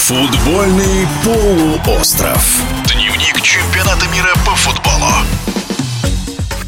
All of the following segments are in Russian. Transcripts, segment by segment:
Футбольный полуостров. Дневник чемпионата мира по футболу.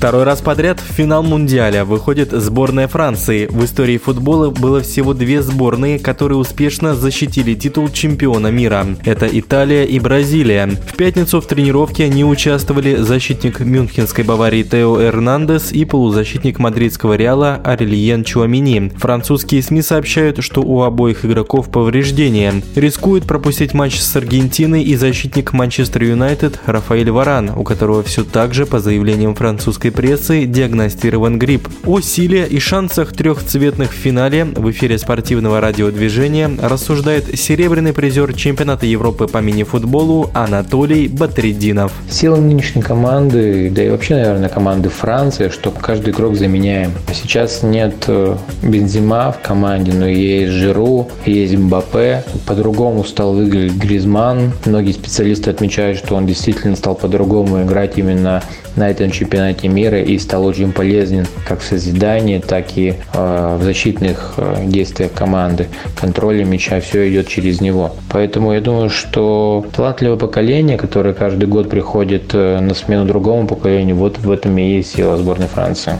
Второй раз подряд в финал Мундиаля выходит сборная Франции. В истории футбола было всего две сборные, которые успешно защитили титул чемпиона мира. Это Италия и Бразилия. В пятницу в тренировке не участвовали защитник мюнхенской Баварии Тео Эрнандес и полузащитник мадридского Реала Арельен Чуамини. Французские СМИ сообщают, что у обоих игроков повреждения. Рискует пропустить матч с Аргентиной и защитник Манчестер Юнайтед Рафаэль Варан, у которого все так же, по заявлениям французской прессы диагностирован грипп. О силе и шансах трехцветных в финале в эфире спортивного радиодвижения рассуждает серебряный призер чемпионата Европы по мини-футболу Анатолий Батридинов. Сила нынешней команды, да и вообще, наверное, команды Франции, что каждый игрок заменяем. Сейчас нет э, Бензима в команде, но есть Жиру, есть Мбаппе. По-другому стал выглядеть Гризман. Многие специалисты отмечают, что он действительно стал по-другому играть именно на этом чемпионате мира и стал очень полезен как в созидании, так и э, в защитных э, действиях команды. Контроль мяча, все идет через него. Поэтому я думаю, что талантливое поколение, которое каждый год приходит э, на смену другому поколению, вот в этом и есть сила сборной Франции.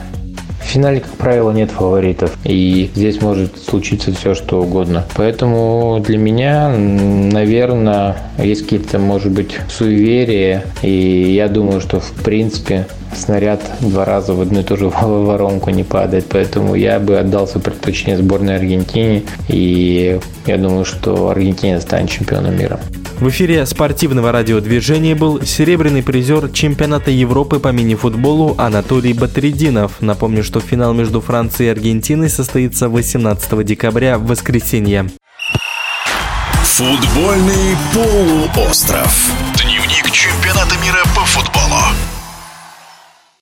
В финале, как правило, нет фаворитов. И здесь может случиться все, что угодно. Поэтому для меня, наверное, есть какие-то, может быть, суеверия. И я думаю, что, в принципе, снаряд два раза в одну и ту же воронку не падает. Поэтому я бы отдался предпочтение сборной Аргентине. И я думаю, что Аргентина станет чемпионом мира. В эфире спортивного радиодвижения был серебряный призер чемпионата Европы по мини-футболу Анатолий Батридинов. Напомню, что финал между Францией и Аргентиной состоится 18 декабря в воскресенье. Футбольный полуостров.